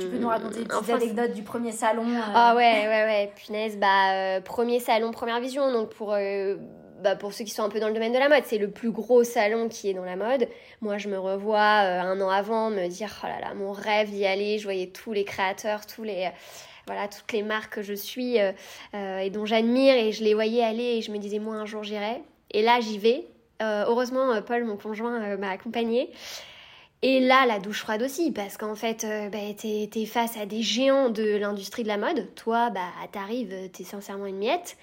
tu peux nous raconter des petites anecdotes du premier salon Ah ouais, ouais, ouais. Punaise, bah, premier salon, première vision. Donc, pour. Bah, pour ceux qui sont un peu dans le domaine de la mode, c'est le plus gros salon qui est dans la mode. Moi, je me revois un an avant me dire, oh là là, mon rêve d'y aller. Je voyais tous les créateurs, tous les, voilà, toutes les marques que je suis euh, euh, et dont j'admire et je les voyais aller et je me disais moi un jour j'irai. Et là j'y vais. Euh, heureusement Paul, mon conjoint, m'a accompagnée. Et là, la douche froide aussi, parce qu'en fait, bah, t'es es face à des géants de l'industrie de la mode. Toi, bah, t'arrives, t'es sincèrement une miette.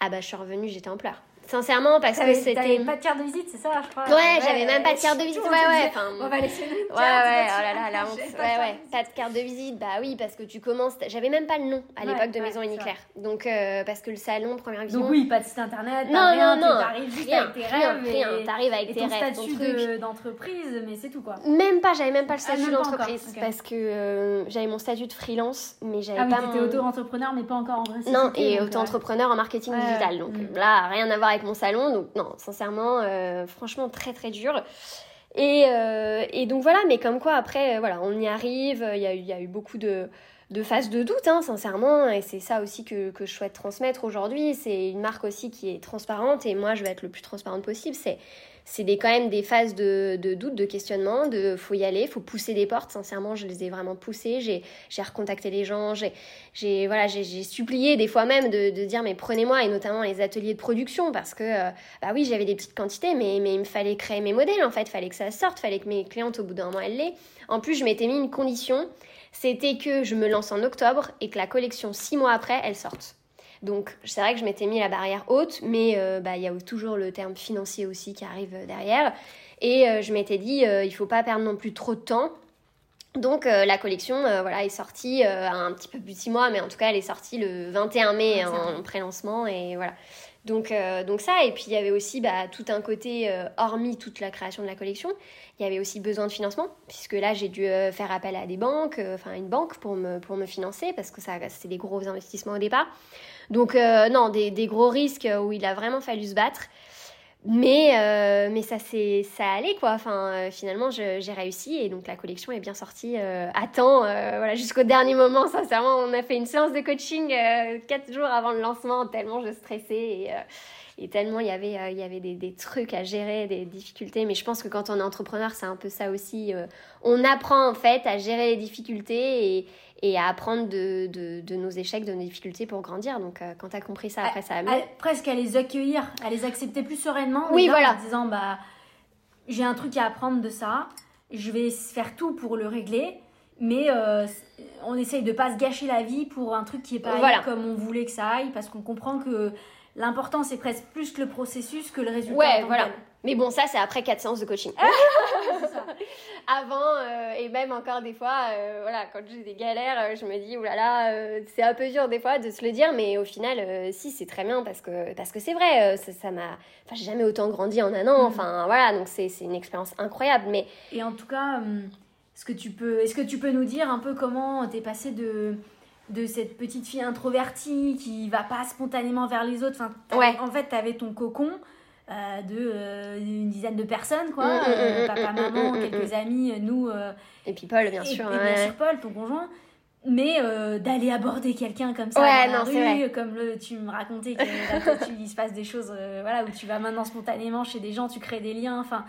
Ah bah, je suis revenue, j'étais en pleurs. Sincèrement, parce que c'était. T'avais pas de carte de visite, c'est ça, je crois? Ouais, j'avais même pas de carte de visite. Ouais, ouais. Enfin, on va laisser une carte. Ouais, ouais, oh là là, la honte. Ouais, ouais. Pas de carte de visite, bah oui, parce que tu commences. J'avais même pas le nom à l'époque de Maison Uniclair. Donc, euh, parce que le salon, première vision. Donc, oui, pas de site internet. Non, non, non. T'arrives juste avec tes rêves. Rien, t'arrives avec tes rêves. statut d'entreprise, mais c'est tout, quoi. Même pas, j'avais même pas le ah, statut d'entreprise. Parce que euh, j'avais mon statut de freelance, mais j'avais ah pas. Ah, t'étais auto-entrepreneur, mais pas encore en vrai. Non, et auto-entrepreneur en marketing digital. Donc mm. là, rien à voir mon salon. Donc, non, sincèrement, euh, franchement très très dur. Et, euh, et, donc voilà, mais comme quoi après, euh, voilà, on y arrive, il y a, y a eu beaucoup de, de phases de doute, hein, sincèrement, et c'est ça aussi que, que, je souhaite transmettre aujourd'hui. C'est une marque aussi qui est transparente, et moi je vais être le plus transparente possible. C'est c'est des, quand même des phases de, de, doute, de questionnement, de faut y aller, faut pousser des portes. Sincèrement, je les ai vraiment poussées. J'ai, j'ai recontacté les gens, j'ai, j'ai, voilà, j'ai, supplié des fois même de, de dire mais prenez-moi, et notamment les ateliers de production, parce que, euh, bah oui, j'avais des petites quantités, mais, mais il me fallait créer mes modèles en fait, fallait que ça sorte, fallait que mes clientes au bout d'un moment elles l'aient. En plus, je m'étais mis une condition, c'était que je me lance en octobre et que la collection six mois après, elle sorte. Donc c'est vrai que je m'étais mis la barrière haute, mais euh, bah, il y a toujours le terme financier aussi qui arrive derrière. Et euh, je m'étais dit, euh, il faut pas perdre non plus trop de temps. Donc la collection voilà, est sortie un petit peu plus de six mois, mais en tout cas elle est sortie le 21 mai en pré-lancement. Et voilà. Donc, donc ça, et puis il y avait aussi bah, tout un côté, hormis toute la création de la collection, il y avait aussi besoin de financement, puisque là j'ai dû faire appel à des banques, enfin une banque pour me, pour me financer, parce que ça c'était des gros investissements au départ. Donc euh, non, des, gros risques où il a vraiment fallu se battre. Mais, euh, mais ça, ça allait quoi. Enfin, euh, finalement, j'ai réussi et donc la collection est bien sortie à temps. voilà, jusqu'au dernier moment, sincèrement, on a fait une séance de coaching quatre jours avant le lancement, tellement je stressais et, tellement il y avait, y avait des, trucs à gérer, des difficultés. Mais je pense que quand on est entrepreneur, c'est un peu ça aussi. on apprend en fait à gérer les difficultés et à apprendre de, de, de, nos échecs, de nos difficultés pour grandir. Donc, euh, quand tu as compris ça, après, ça a mieux. presque à les accueillir, à les accepter plus sereinement. Oui, voilà. En disant, bah, j'ai un truc à apprendre de ça, je vais faire tout pour le régler, mais euh, on essaye de pas se gâcher la vie pour un truc qui est pas comme on voulait que ça aille, parce qu'on comprend que l'important, c'est presque plus le processus que le résultat. Ouais, voilà. Mais bon, ça, c'est après 4 séances de coaching. Avant, euh, et même encore des fois, euh, voilà, quand j'ai des galères, euh, je me dis, oulala, c'est un peu dur des fois de se le dire, mais au final, si, c'est très bien parce que parce que c'est vrai, ça m'a. Enfin, j'ai jamais autant grandi en un an, mm. enfin, voilà, donc c'est une expérience incroyable. Mais... Et en tout cas, est-ce que, tu peux, est -ce que tu peux nous dire un peu comment t'es passé de de cette petite fille introvertie qui va pas spontanément vers les autres. Enfin, ouais. En fait, tu avais ton cocon euh, de euh, une dizaine de personnes quoi. Mm, mm, euh, mm, papa maman quelques amis nous et puis Paul bien sûr et, bien sûr Paul ton conjoint. Mais d'aller aborder quelqu'un comme ça dans la rue comme le, tu me racontais que il se passe des choses voilà où tu vas maintenant spontanément chez des gens tu crées des liens enfin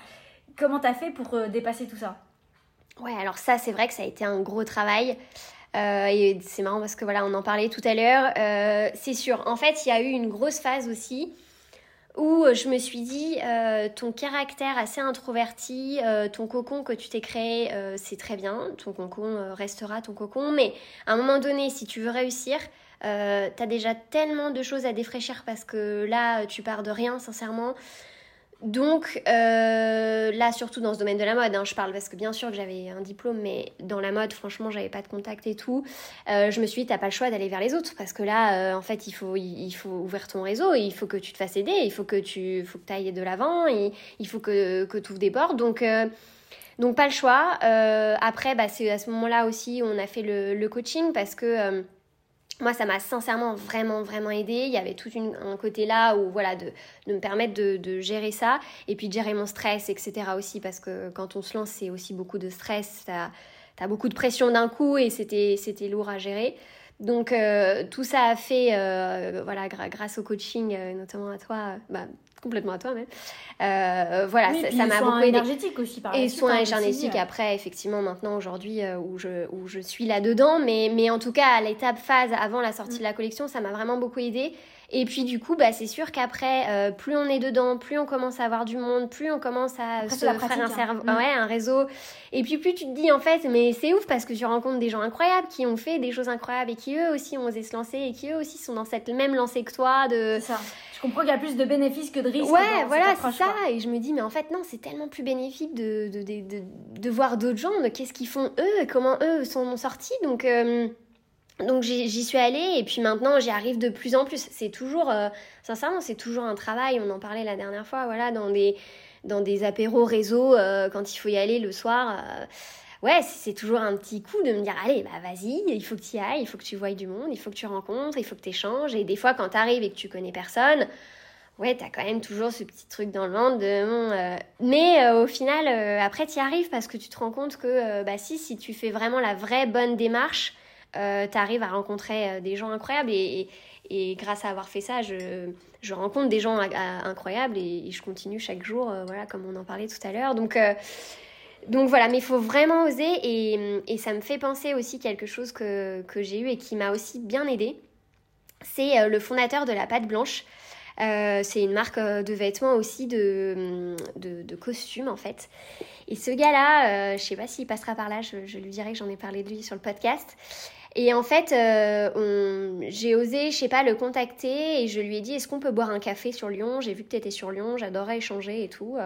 comment t'as fait pour dépasser tout ça? Ouais alors ça c'est vrai que ça a été un gros travail. Et c'est marrant parce que voilà, on en parlait tout à l'heure. c'est sûr. En fait, il y a eu une grosse phase aussi où je me suis dit, ton caractère assez introverti, ton cocon que tu t'es créé, c'est très bien, ton cocon restera ton cocon, mais à un moment donné, si tu veux réussir, euh, t'as déjà tellement de choses à défraîchir parce que là, tu pars de rien, sincèrement. Donc euh, là, surtout dans ce domaine de la mode, hein, je parle parce que bien sûr que j'avais un diplôme, mais dans la mode, franchement, j'avais pas de contact et tout. Euh, je me suis dit, t'as pas le choix d'aller vers les autres parce que là, en fait, il faut, il, faut ouvrir ton réseau, il faut que tu te fasses aider, il faut que tu faut que ailles de l'avant, il, il, faut que, que tu ouvres des portes. Donc, donc pas le choix. après, bah, c'est à ce moment-là aussi, on a fait le, le coaching parce que moi, ça m'a sincèrement vraiment, vraiment aidé. Il y avait tout un côté là où, voilà, de, de me permettre de, de, gérer ça et puis de gérer mon stress, etc. aussi, parce que quand on se lance, c'est aussi beaucoup de stress. T'as as beaucoup de pression d'un coup et c'était lourd à gérer. Donc, euh, tout ça a fait, euh, voilà, grâce au coaching, euh, notamment à toi, bah, complètement à toi même. Euh, voilà, ça m'a beaucoup aidé. énergétique aussi par Et soins hein, énergétiques après, effectivement, maintenant, aujourd'hui, euh, où, je, où je suis là-dedans. Mais, mais en tout cas, à l'étape phase avant la sortie de la collection, ça m'a vraiment beaucoup aidé. Et puis du coup, bah, c'est sûr qu'après, euh, plus on est dedans, plus on commence à avoir du monde, plus on commence à se faire un, hein. mm. ouais, un réseau. Et puis plus tu te dis en fait, mais c'est ouf parce que tu rencontres des gens incroyables qui ont fait des choses incroyables et qui eux aussi ont osé se lancer et qui eux aussi sont dans cette même lancée que toi. De... Ça. Je comprends qu'il y a plus de bénéfices que de risques. Ouais, voilà, c'est ça. Et je me dis, mais en fait, non, c'est tellement plus bénéfique de, de, de, de voir d'autres gens, qu'est-ce qu'ils font eux, comment eux sont sortis. Donc. Euh, donc j'y suis allée et puis maintenant j'y arrive de plus en plus. C'est toujours, euh, sincèrement, c'est toujours un travail. On en parlait la dernière fois, voilà, dans des, dans des apéros réseau, euh, quand il faut y aller le soir ouais, c'est toujours un petit coup de me dire, allez, bah vas-y, il faut que tu y ailles, il faut que tu voyes du monde, il faut que tu rencontres, il faut que tu échanges. Et des fois, quand tu arrives et que tu connais personne, ouais, t'as quand même toujours ce petit truc dans le ventre de... Euh, mais euh, au final, euh, après, tu y arrives parce que tu te rends compte que, bah si, si tu fais vraiment la vraie bonne démarche, tu arrives à rencontrer des gens incroyables. Et, et, grâce à avoir fait ça, je, je rencontre des gens incroyables et, et, je continue chaque jour, voilà, comme on en parlait tout à l'heure. Donc donc voilà, mais il faut vraiment oser et, ça me fait penser aussi quelque chose que, que j'ai eu et qui m'a aussi bien aidé. C'est euh, le fondateur de la pâte blanche. Euh, c'est une marque euh, de vêtements aussi, de, de, costumes en fait. Et ce gars-là, je sais pas s'il passera par là, je, je lui dirai que j'en ai parlé de lui sur le podcast. Et en fait, j'ai osé, je sais pas, le contacter et je lui ai dit est-ce qu'on peut boire un café sur Lyon? J'ai vu que tu étais sur Lyon, j'adorais échanger et tout.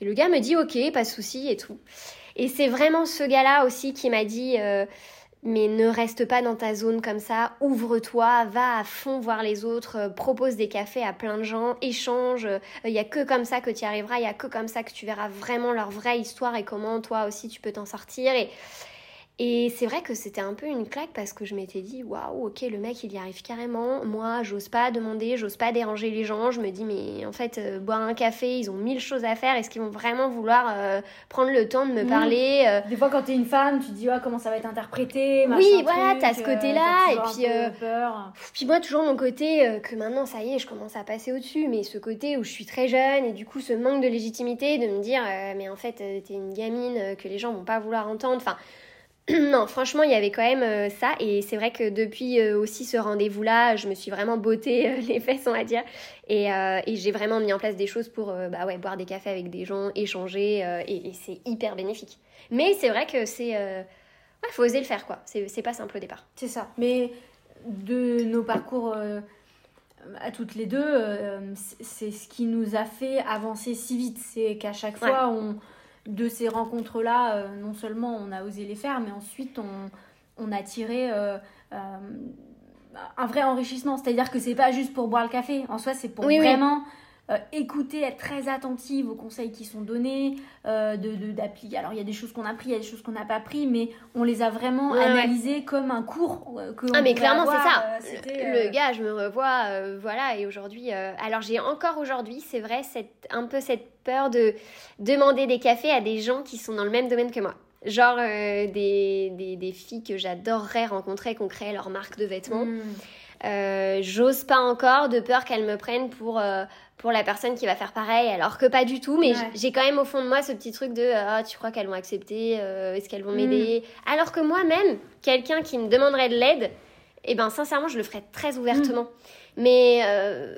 Et le gars me dit ok, pas de souci et tout. Et c'est vraiment ce gars-là aussi qui m'a dit euh, mais ne reste pas dans ta zone comme ça, ouvre-toi, va à fond voir les autres, euh, propose des cafés à plein de gens, échange. Il n'y a que comme ça que tu y arriveras, il n'y a que comme ça que tu verras vraiment leur vraie histoire et comment toi aussi tu peux t'en sortir. Et c'est vrai que c'était un peu une claque parce que je m'étais dit waouh, ok, le mec il y arrive carrément. Moi, j'ose pas demander, j'ose pas déranger les gens. Je me dis, mais en fait, euh, boire un café, ils ont mille choses à faire. Est-ce qu'ils vont vraiment vouloir euh, prendre le temps de me parler euh? Des fois, quand t'es une femme, tu te dis, comment ça va être interprété Oui, voilà, t'as ce côté-là. et puis, peur. puis moi, toujours mon côté que maintenant, ça y est, je commence à passer au-dessus. Mais ce côté où je suis très jeune et du coup, ce manque de légitimité de me dire, mais en fait, t'es une gamine que les gens vont pas vouloir entendre. Enfin, non, franchement, il y avait quand même euh, ça. Et c'est vrai que depuis euh, aussi ce rendez-vous-là, je me suis vraiment botté euh, les fesses, on va dire. Et, j'ai vraiment mis en place des choses pour bah ouais, boire des cafés avec des gens, échanger. et, c'est hyper bénéfique. Mais c'est vrai que c'est. Ouais, faut oser le faire, quoi. C'est pas simple au départ. C'est ça. Mais de nos parcours à toutes les deux, c'est ce qui nous a fait avancer si vite. C'est qu'à chaque fois, on de ces rencontres-là, euh, non seulement on a osé les faire, mais ensuite on, a tiré euh, euh, un vrai enrichissement. C'est-à-dire que c'est pas juste pour boire le café. En soi, c'est pour vraiment écouter, être très attentive aux conseils qui sont donnés, de, de Alors il y a des choses qu'on a pris, il y a des choses qu'on n'a pas pris, mais on les a vraiment analysées comme un cours. Que ah mais clairement c'est ça. le, gars, je me revois, voilà, et aujourd'hui, alors j'ai encore aujourd'hui, c'est vrai, cette, un peu cette peur de demander des cafés à des gens qui sont dans le même domaine que moi. Genre des, des, des, filles que j'adorerais rencontrer, qui ont créé leur marque de vêtements. Hmm. J'ose pas encore de peur qu'elles me prennent pour pour la personne qui va faire pareil, alors que pas du tout, mais j'ai quand même au fond de moi ce petit truc de ah, tu crois qu'elles vont accepter, euh, est-ce qu'elles vont m'aider? Mm. Alors que moi-même, quelqu'un qui me demanderait de l'aide, eh ben sincèrement, je le ferais très ouvertement. Mm. Mais euh,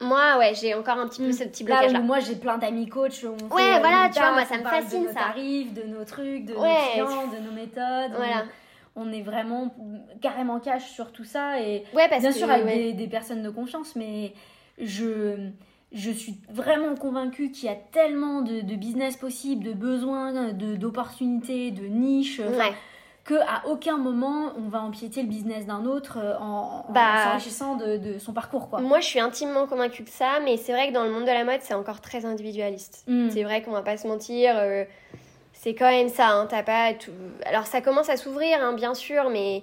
moi, ouais, j'ai encore un petit peu mm. ce petit blocage là. moi, j'ai plein d'amis coachs. ouais, voilà, tu vois, moi ça me fascine de nos ça. Tarifs, de nos trucs, de nos clients, de nos méthodes. Voilà. On, est vraiment carrément cash sur tout ça et ouais, parce bien sûr avec des, des personnes de confiance, mais je je suis vraiment convaincue qu'il y a tellement de, business possibles, de besoins, d'opportunités, de, niches. Ouais. Que à aucun moment on va empiéter le business d'un autre euh, en, bah, s'enrichissant de, son parcours quoi. Moi je suis intimement convaincue de ça, mais c'est vrai que dans le monde de la mode c'est encore très individualiste. Mm. C'est vrai qu'on va pas se mentir, euh, c'est quand même ça. Hein, pas tout... Alors ça commence à s'ouvrir hein, bien sûr, mais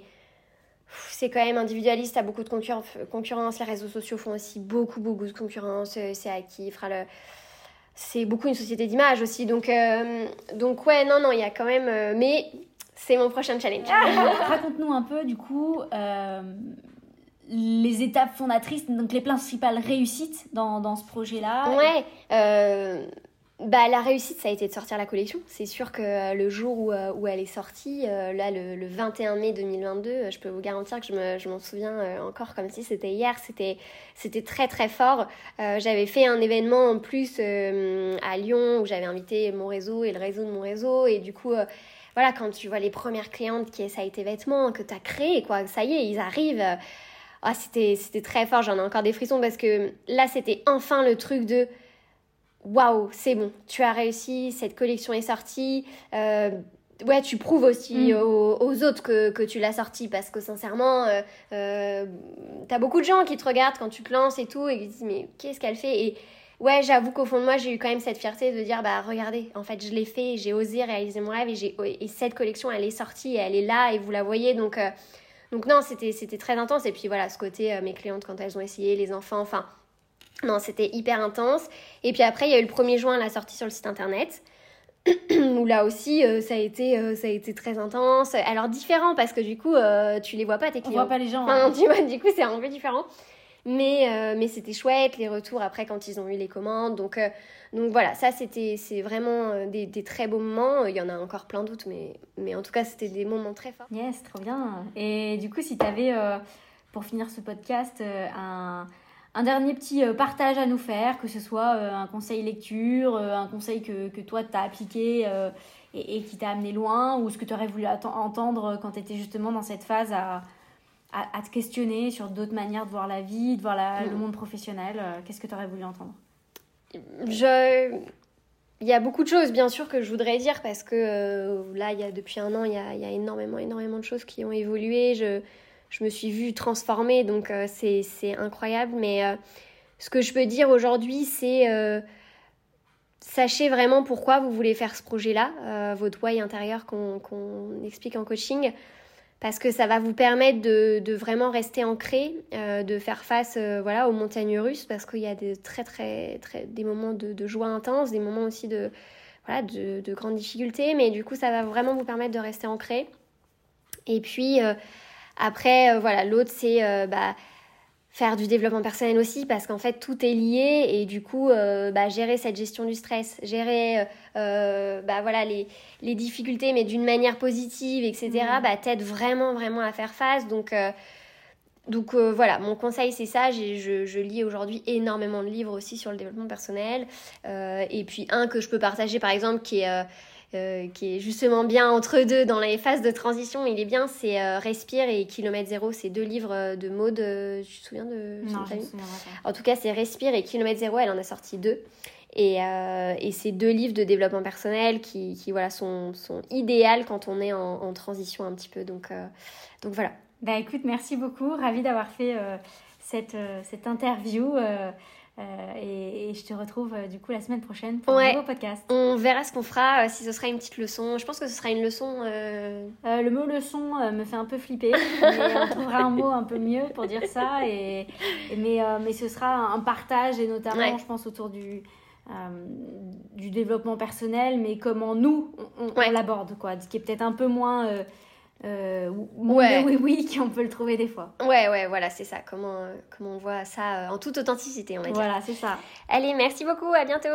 c'est quand même individualiste, t'as beaucoup de concurrence, les réseaux sociaux font aussi beaucoup, beaucoup de concurrence, euh, c'est à qui fera le... C'est beaucoup une société d'image aussi, donc, euh, donc ouais, non, non, il y a quand même... Euh, mais c'est mon prochain challenge. Raconte-nous un peu, du coup, les étapes fondatrices, donc les principales réussites dans, dans ce projet-là. Ouais, bah, la réussite, ça a été de sortir la collection. C'est sûr que euh, le jour où, euh, où, elle est sortie, euh, là, le, 21 mai 2022, je peux vous garantir que je m'en souviens encore comme si c'était hier. C'était très, très fort. j'avais fait un événement en plus à Lyon où j'avais invité mon réseau et le réseau de mon réseau. Et du coup, voilà, quand tu vois les premières clientes qui a été vêtements, que tu as créé, quoi, ça y est, ils arrivent. Ah, c'était très fort. J'en ai encore des frissons parce que là, c'était enfin le truc de waouh, c'est bon, tu as réussi, cette collection est sortie. Euh, ouais, tu prouves aussi mm. aux, autres que, tu l'as sortie parce que sincèrement, euh, euh, t'as beaucoup de gens qui te regardent quand tu te lances et tout et qui disent mais qu'est-ce qu'elle fait? Et ouais, j'avoue qu'au fond de moi, j'ai eu quand même cette fierté de dire bah regardez, en fait, je l'ai fait, j'ai osé réaliser mon rêve et, et cette collection, elle est sortie et elle est là et vous la voyez donc. donc non, c'était, c'était très intense. Et puis voilà, ce côté, mes clientes, quand elles ont essayé, les enfants, enfin, non, c'était hyper intense. Et puis après, il y a eu le 1er juin, la sortie sur le site internet. où là aussi, euh, ça, a été, euh, ça a été très intense. Alors différent parce que du coup, euh, tu les vois pas tes clients. On voit pas les gens. Enfin, hein. tu vois, du coup, c'est un peu différent. Mais, mais c'était chouette, les retours après quand ils ont eu les commandes. Donc, donc voilà, ça c'était c'est vraiment des, des, très beaux moments. Il y en a encore plein d'autres, mais, mais en tout cas, c'était des moments très forts. Yes, trop bien. Et du coup, si tu avais, pour finir ce podcast, un un dernier petit euh, partage à nous faire, que ce soit euh, un conseil lecture, euh, un conseil que, que toi t'as appliqué et, qui t'a amené loin, ou ce que tu aurais voulu entendre quand tu étais justement dans cette phase à, à, te questionner sur d'autres manières de voir la vie, de voir le mm. monde professionnel. Qu'est-ce que tu aurais voulu entendre? Je... Il y a beaucoup de choses, bien sûr, que je voudrais dire parce que là, il y a, depuis un an, il y a, il y a énormément, énormément de choses qui ont évolué. Je, je me suis vue transformée, donc euh, c'est incroyable. Mais euh, ce que je peux dire aujourd'hui, c'est euh, sachez vraiment pourquoi vous voulez faire ce projet-là, votre why intérieur qu'on explique en coaching, parce que ça va vous permettre de, vraiment rester ancré, de faire face voilà, aux montagnes russes, parce qu'il y a des, très, très, très, des moments de, joie intense, des moments aussi de, voilà, de, de grandes difficultés, mais du coup, ça va vraiment vous permettre de rester ancré. Et puis, après, euh, voilà, l'autre, c'est euh, bah, faire du développement personnel aussi parce qu'en fait tout est lié et du coup euh, bah, gérer cette gestion du stress gérer bah, voilà les, les difficultés mais d'une manière positive etc mmh. bah, t'aide vraiment vraiment à faire face. Donc donc voilà mon conseil c'est ça. Je, je, lis aujourd'hui énormément de livres aussi sur le développement personnel. Et puis un que je peux partager par exemple qui est euh, qui est justement bien entre deux dans les phases de transition. Il est bien, c'est euh, Respire et Kilomètre Zéro. C'est deux livres euh, de Maud. tu te souviens de Non, En tout cas, c'est Respire et Kilomètre Zéro. Elle en a sorti deux. Et, et c'est deux livres de développement personnel qui, qui voilà, sont, sont idéales quand on est en, en transition un petit peu. Donc, donc voilà. Bah écoute, merci beaucoup. Ravie d'avoir fait cette, cette interview. Euh, et, je te retrouve euh, du coup la semaine prochaine pour un nouveau podcast. On verra ce qu'on fera, euh, si ce sera une petite leçon. Je pense que ce sera une leçon. le mot leçon me fait un peu flipper, mais on trouvera un mot un peu mieux pour dire ça. Et, mais, mais ce sera un partage, et notamment, je pense, autour du, du développement personnel, mais comment nous, on, l'aborde, quoi. Ce qui est peut-être un peu moins... Euh, ouais. oui, oui, qu'on peut le trouver des fois. Ouais, ouais, voilà, c'est ça. Comment, euh, comment on voit ça euh, en toute authenticité, on va dire. Voilà, c'est ça. Allez, merci beaucoup, à bientôt.